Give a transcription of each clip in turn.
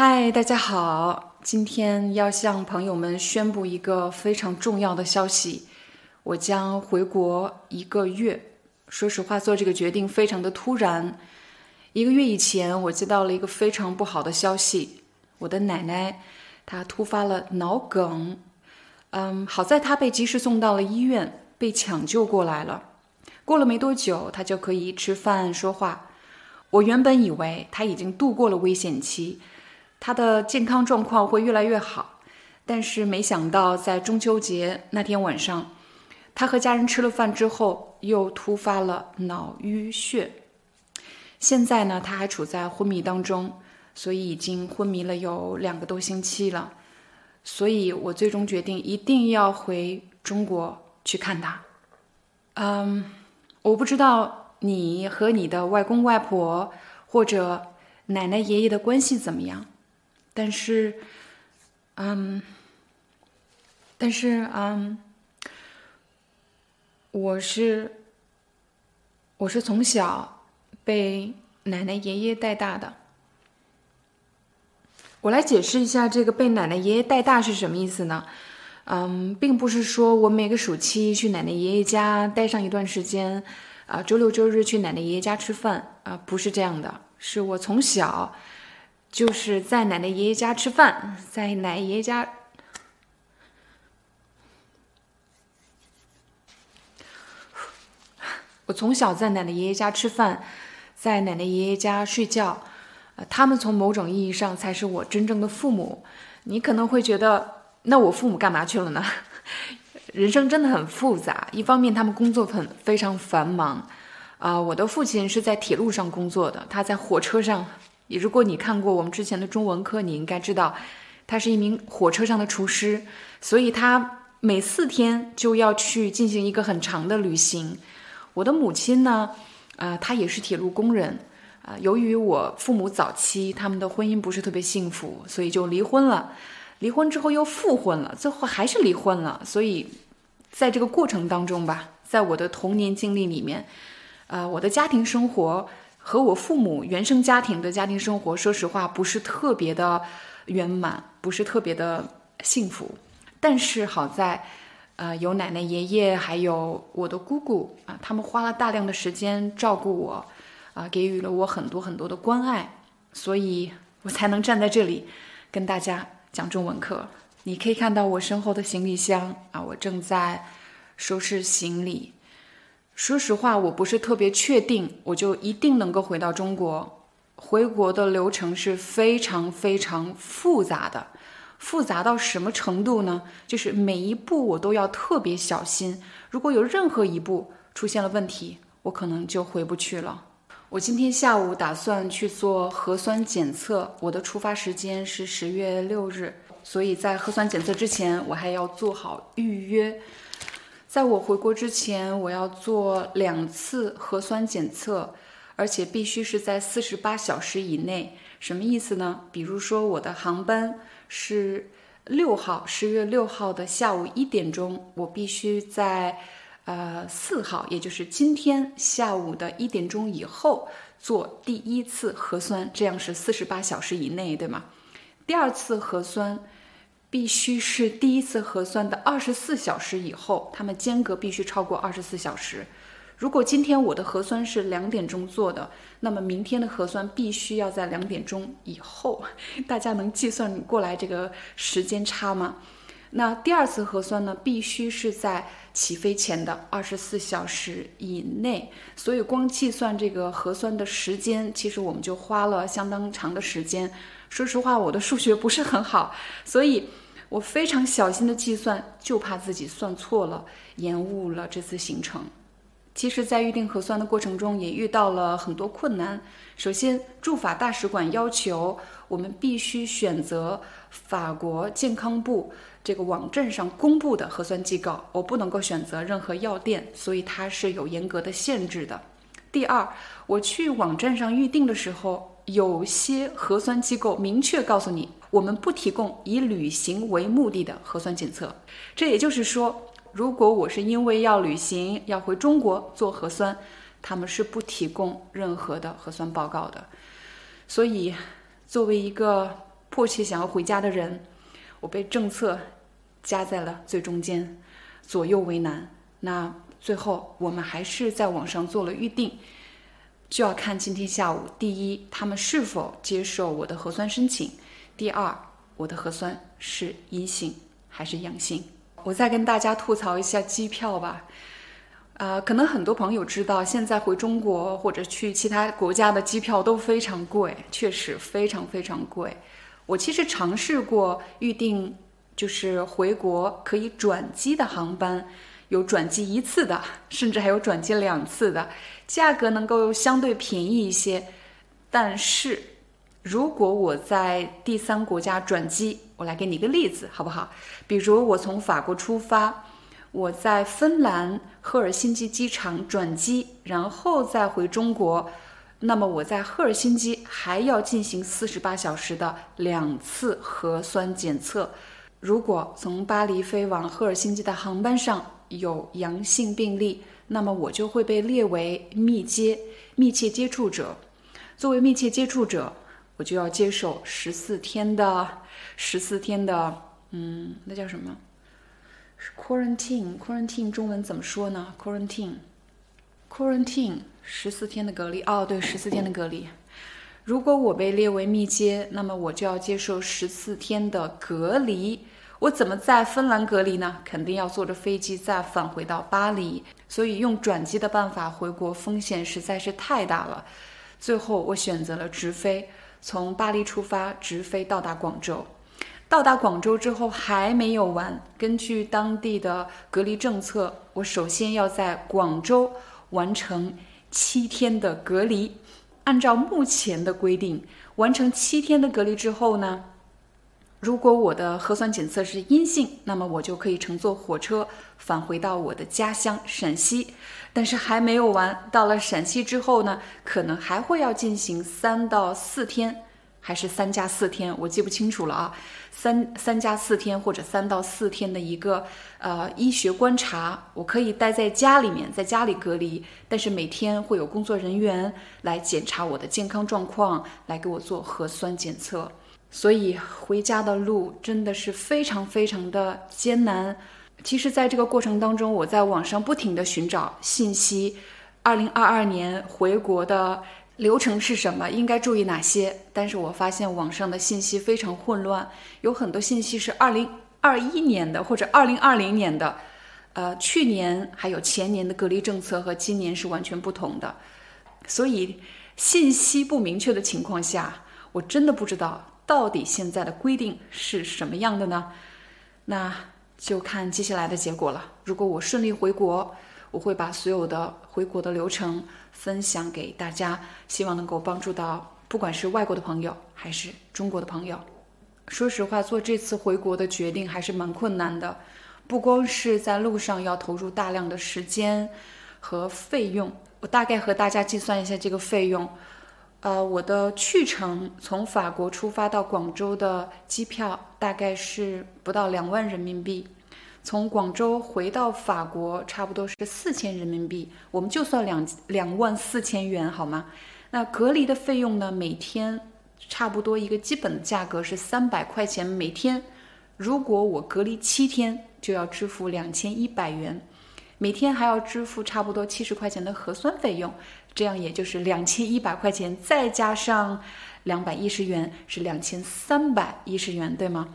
嗨，大家好！今天要向朋友们宣布一个非常重要的消息，我将回国一个月。说实话，做这个决定非常的突然。一个月以前，我接到了一个非常不好的消息，我的奶奶她突发了脑梗。嗯，好在她被及时送到了医院，被抢救过来了。过了没多久，她就可以吃饭说话。我原本以为她已经度过了危险期。他的健康状况会越来越好，但是没想到在中秋节那天晚上，他和家人吃了饭之后又突发了脑淤血。现在呢，他还处在昏迷当中，所以已经昏迷了有两个多星期了。所以我最终决定一定要回中国去看他。嗯，我不知道你和你的外公外婆或者奶奶爷爷的关系怎么样。但是，嗯，但是，嗯，我是，我是从小被奶奶爷爷带大的。我来解释一下这个被奶奶爷爷带大是什么意思呢？嗯，并不是说我每个暑期去奶奶爷爷家待上一段时间，啊，周六周日去奶奶爷爷家吃饭，啊，不是这样的，是我从小。就是在奶奶爷爷家吃饭，在奶爷爷家，我从小在奶奶爷爷家吃饭，在奶奶爷爷家睡觉，呃，他们从某种意义上才是我真正的父母。你可能会觉得，那我父母干嘛去了呢？人生真的很复杂，一方面他们工作很非常繁忙，啊，我的父亲是在铁路上工作的，他在火车上。如果你看过我们之前的中文课，你应该知道，他是一名火车上的厨师，所以他每四天就要去进行一个很长的旅行。我的母亲呢，啊，她也是铁路工人，啊，由于我父母早期他们的婚姻不是特别幸福，所以就离婚了。离婚之后又复婚了，最后还是离婚了。所以在这个过程当中吧，在我的童年经历里面，啊，我的家庭生活。和我父母原生家庭的家庭生活，说实话不是特别的圆满，不是特别的幸福。但是好在，呃，有奶奶、爷爷，还有我的姑姑啊，他们花了大量的时间照顾我，啊，给予了我很多很多的关爱，所以我才能站在这里跟大家讲中文课。你可以看到我身后的行李箱啊，我正在收拾行李。说实话，我不是特别确定，我就一定能够回到中国。回国的流程是非常非常复杂的，复杂到什么程度呢？就是每一步我都要特别小心，如果有任何一步出现了问题，我可能就回不去了。我今天下午打算去做核酸检测，我的出发时间是十月六日，所以在核酸检测之前，我还要做好预约。在我回国之前，我要做两次核酸检测，而且必须是在四十八小时以内。什么意思呢？比如说，我的航班是六号，十月六号的下午一点钟，我必须在呃四号，也就是今天下午的一点钟以后做第一次核酸，这样是四十八小时以内，对吗？第二次核酸。必须是第一次核酸的二十四小时以后，他们间隔必须超过二十四小时。如果今天我的核酸是两点钟做的，那么明天的核酸必须要在两点钟以后。大家能计算过来这个时间差吗？那第二次核酸呢，必须是在起飞前的二十四小时以内。所以光计算这个核酸的时间，其实我们就花了相当长的时间。说实话，我的数学不是很好，所以我非常小心的计算，就怕自己算错了，延误了这次行程。其实，在预定核酸的过程中，也遇到了很多困难。首先，驻法大使馆要求我们必须选择法国健康部这个网站上公布的核酸机构，我不能够选择任何药店，所以它是有严格的限制的。第二，我去网站上预定的时候，有些核酸机构明确告诉你，我们不提供以旅行为目的的核酸检测。这也就是说。如果我是因为要旅行要回中国做核酸，他们是不提供任何的核酸报告的。所以，作为一个迫切想要回家的人，我被政策夹在了最中间，左右为难。那最后我们还是在网上做了预定，就要看今天下午，第一，他们是否接受我的核酸申请；第二，我的核酸是阴性还是阳性。我再跟大家吐槽一下机票吧，啊，可能很多朋友知道，现在回中国或者去其他国家的机票都非常贵，确实非常非常贵。我其实尝试过预定，就是回国可以转机的航班，有转机一次的，甚至还有转机两次的，价格能够相对便宜一些，但是。如果我在第三国家转机，我来给你一个例子，好不好？比如我从法国出发，我在芬兰赫尔辛基机场转机，然后再回中国，那么我在赫尔辛基还要进行四十八小时的两次核酸检测。如果从巴黎飞往赫尔辛基的航班上有阳性病例，那么我就会被列为密接、密切接触者。作为密切接触者。我就要接受十四天的十四天的，嗯，那叫什么？是 quarantine，quarantine 中文怎么说呢？quarantine，quarantine 十四天的隔离。哦，对，十四天的隔离。如果我被列为密接，那么我就要接受十四天的隔离。我怎么在芬兰隔离呢？肯定要坐着飞机再返回到巴黎。所以用转机的办法回国风险实在是太大了。最后我选择了直飞。从巴黎出发，直飞到达广州。到达广州之后还没有完，根据当地的隔离政策，我首先要在广州完成七天的隔离。按照目前的规定，完成七天的隔离之后呢，如果我的核酸检测是阴性，那么我就可以乘坐火车返回到我的家乡陕西。但是还没有完，到了陕西之后呢，可能还会要进行三到四天，还是三加四天，我记不清楚了啊。三三加四天或者三到四天的一个呃医学观察，我可以待在家里面，在家里隔离，但是每天会有工作人员来检查我的健康状况，来给我做核酸检测。所以回家的路真的是非常非常的艰难。其实，在这个过程当中，我在网上不停地寻找信息。二零二二年回国的流程是什么？应该注意哪些？但是我发现网上的信息非常混乱，有很多信息是二零二一年的或者二零二零年的，呃，去年还有前年的隔离政策和今年是完全不同的。所以，信息不明确的情况下，我真的不知道到底现在的规定是什么样的呢？那。就看接下来的结果了。如果我顺利回国，我会把所有的回国的流程分享给大家，希望能够帮助到不管是外国的朋友还是中国的朋友。说实话，做这次回国的决定还是蛮困难的，不光是在路上要投入大量的时间和费用。我大概和大家计算一下这个费用。呃，我的去程从法国出发到广州的机票大概是不到两万人民币，从广州回到法国差不多是四千人民币，我们就算两两万四千元好吗？那隔离的费用呢？每天差不多一个基本的价格是三百块钱每天，如果我隔离七天，就要支付两千一百元，每天还要支付差不多七十块钱的核酸费用。这样也就是两千一百块钱，再加上两百一十元，是两千三百一十元，对吗？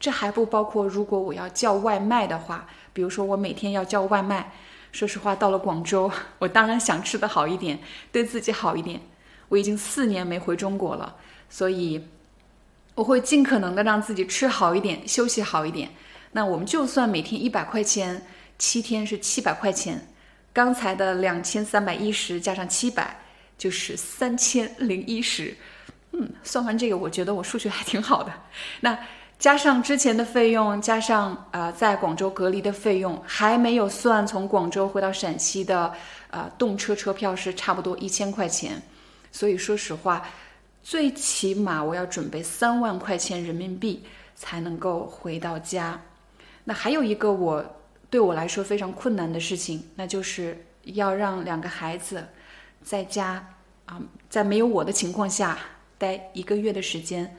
这还不包括如果我要叫外卖的话，比如说我每天要叫外卖。说实话，到了广州，我当然想吃的好一点，对自己好一点。我已经四年没回中国了，所以我会尽可能的让自己吃好一点，休息好一点。那我们就算每天一百块钱，七天是七百块钱。刚才的两千三百一十加上七百就是三千零一十。嗯，算完这个，我觉得我数学还挺好的。那加上之前的费用，加上呃在广州隔离的费用，还没有算从广州回到陕西的呃动车车票是差不多一千块钱。所以说实话，最起码我要准备三万块钱人民币才能够回到家。那还有一个我对我来说非常困难的事情，那就是要让两个孩子在家啊，在没有我的情况下待一个月的时间。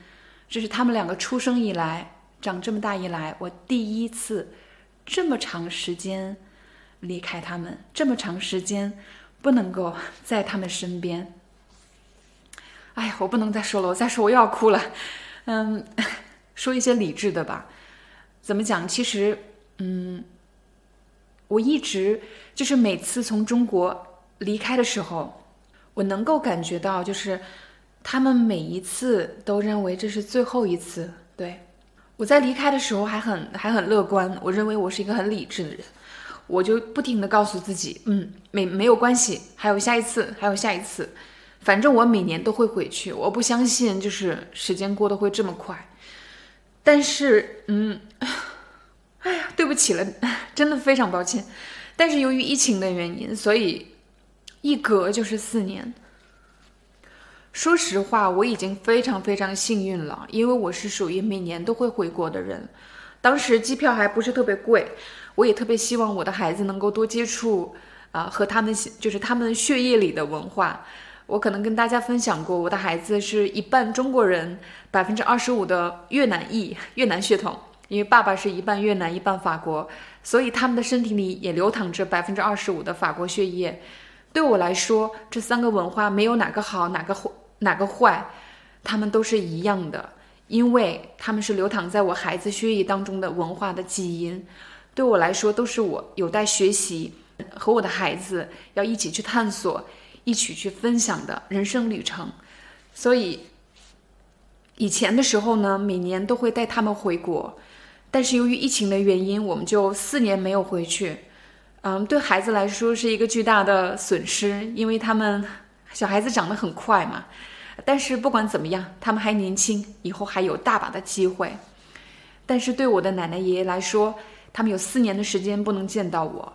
这是他们两个出生以来长这么大以来，我第一次这么长时间离开他们，这么长时间不能够在他们身边。哎呀，我不能再说了，我再说我又要哭了。嗯，说一些理智的吧。怎么讲？其实，嗯，我一直就是每次从中国离开的时候，我能够感觉到，就是他们每一次都认为这是最后一次。对我在离开的时候还很还很乐观，我认为我是一个很理智的人，我就不停的告诉自己，嗯，没没有关系，还有下一次，还有下一次。反正我每年都会回去，我不相信就是时间过得会这么快。但是，嗯，哎呀，对不起了，真的非常抱歉。但是由于疫情的原因，所以一隔就是四年。说实话，我已经非常非常幸运了，因为我是属于每年都会回国的人。当时机票还不是特别贵，我也特别希望我的孩子能够多接触啊，和他们就是他们血液里的文化。我可能跟大家分享过，我的孩子是一半中国人，百分之二十五的越南裔越南血统，因为爸爸是一半越南一半法国，所以他们的身体里也流淌着百分之二十五的法国血液。对我来说，这三个文化没有哪个好，哪个坏，哪个坏，他们都是一样的，因为他们是流淌在我孩子血液当中的文化的基因。对我来说，都是我有待学习，和我的孩子要一起去探索。一起去分享的人生旅程，所以以前的时候呢，每年都会带他们回国，但是由于疫情的原因，我们就四年没有回去。嗯，对孩子来说是一个巨大的损失，因为他们小孩子长得很快嘛。但是不管怎么样，他们还年轻，以后还有大把的机会。但是对我的奶奶爷爷来说，他们有四年的时间不能见到我，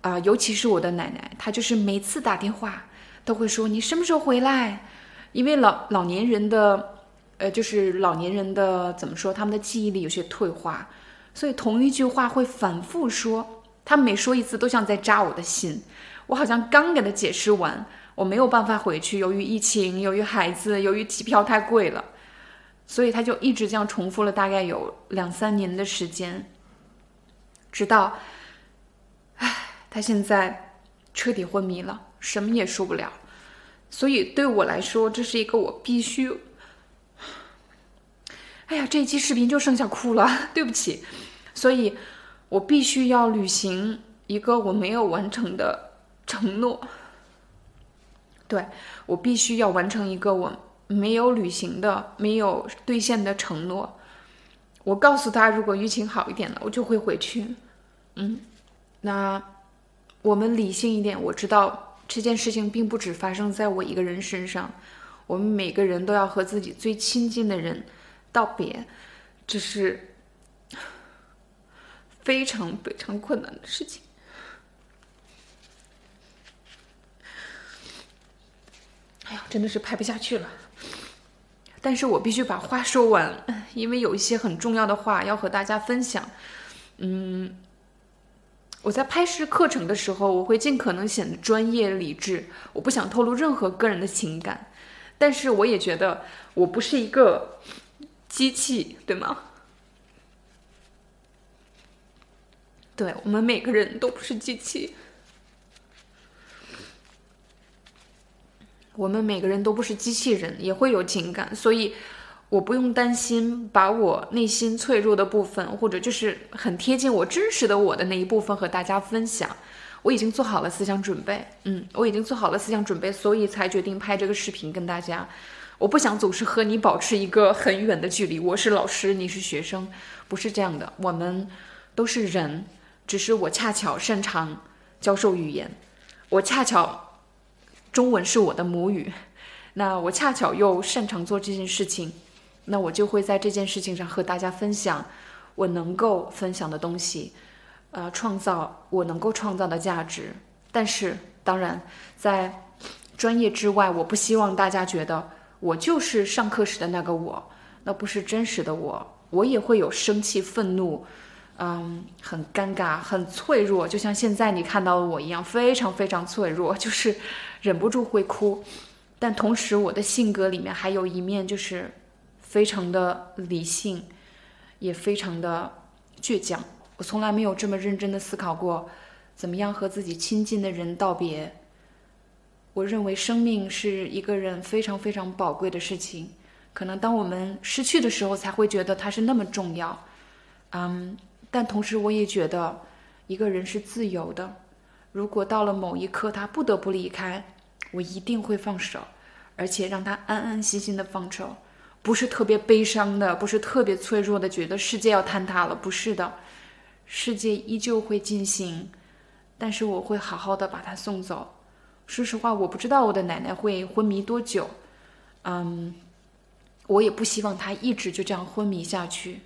啊，尤其是我的奶奶，她就是每次打电话。都会说你什么时候回来？因为老老年人的，呃，就是老年人的怎么说，他们的记忆力有些退化，所以同一句话会反复说。他每说一次都像在扎我的心。我好像刚给他解释完，我没有办法回去，由于疫情，由于孩子，由于机票太贵了，所以他就一直这样重复了大概有两三年的时间，直到，唉，他现在彻底昏迷了。什么也说不了，所以对我来说，这是一个我必须……哎呀，这一期视频就剩下哭了，对不起。所以，我必须要履行一个我没有完成的承诺。对我必须要完成一个我没有履行的、没有兑现的承诺。我告诉他，如果疫情好一点了，我就会回去。嗯，那我们理性一点，我知道。这件事情并不只发生在我一个人身上，我们每个人都要和自己最亲近的人道别，这是非常非常困难的事情。哎呀，真的是拍不下去了。但是我必须把话说完，因为有一些很重要的话要和大家分享。嗯。我在拍摄课程的时候，我会尽可能显得专业理智，我不想透露任何个人的情感，但是我也觉得我不是一个机器，对吗？对我们每个人都不是机器，我们每个人都不是机器人，也会有情感，所以。我不用担心把我内心脆弱的部分，或者就是很贴近我真实的我的那一部分和大家分享。我已经做好了思想准备，嗯，我已经做好了思想准备，所以才决定拍这个视频跟大家。我不想总是和你保持一个很远的距离。我是老师，你是学生，不是这样的。我们都是人，只是我恰巧擅长教授语言，我恰巧中文是我的母语，那我恰巧又擅长做这件事情，那我就会在这件事情上和大家分享我能够分享的东西，呃，创造我能够创造的价值。但是，当然，在专业之外，我不希望大家觉得我就是上课时的那个我，那不是真实的我。我也会有生气、愤怒，嗯，很尴尬、很脆弱，就像现在你看到的我一样，非常非常脆弱，就是忍不住会哭。但同时，我的性格里面还有一面，就是非常的理性，也非常的倔强。我从来没有这么认真的思考过，怎么样和自己亲近的人道别。我认为生命是一个人非常非常宝贵的事情，可能当我们失去的时候，才会觉得它是那么重要。嗯，但同时我也觉得，一个人是自由的。如果到了某一刻他不得不离开，我一定会放手，而且让他安安心心的放手，不是特别悲伤的，不是特别脆弱的，觉得世界要坍塌了，不是的，世界依旧会进行，但是我会好好的把他送走。说实话，我不知道我的奶奶会昏迷多久，嗯，我也不希望她一直就这样昏迷下去，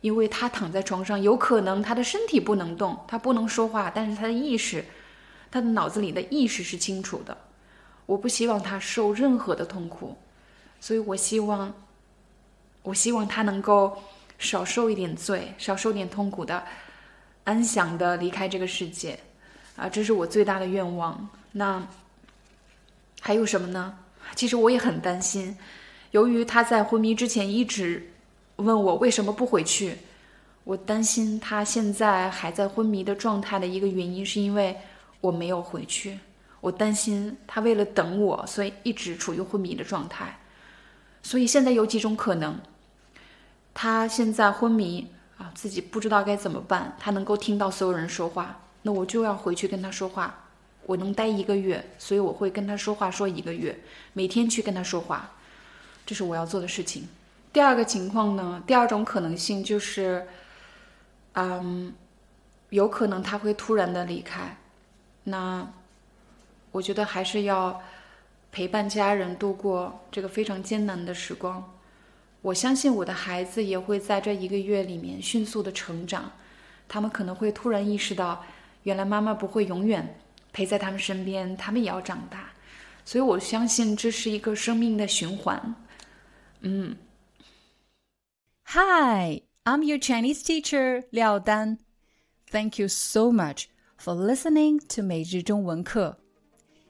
因为她躺在床上，有可能她的身体不能动，她不能说话，但是她的意识，她的脑子里的意识是清楚的。我不希望她受任何的痛苦，所以我希望，我希望她能够少受一点罪，少受点痛苦的，安详的离开这个世界，啊，这是我最大的愿望。那。还有什么呢？其实我也很担心，由于他在昏迷之前一直问我为什么不回去，我担心他现在还在昏迷的状态的一个原因是因为我没有回去。我担心他为了等我，所以一直处于昏迷的状态。所以现在有几种可能：他现在昏迷啊，自己不知道该怎么办。他能够听到所有人说话，那我就要回去跟他说话。我能待一个月，所以我会跟他说话说一个月，每天去跟他说话，这是我要做的事情。第二个情况呢，第二种可能性就是，嗯，有可能他会突然的离开，那我觉得还是要陪伴家人度过这个非常艰难的时光。我相信我的孩子也会在这一个月里面迅速的成长，他们可能会突然意识到，原来妈妈不会永远。陪在他们身边，他们也要长大，所以我相信这是一个生命的循环。嗯。Hi, I'm your Chinese teacher Liao Dan. Thank you so much for listening to 每日中文课.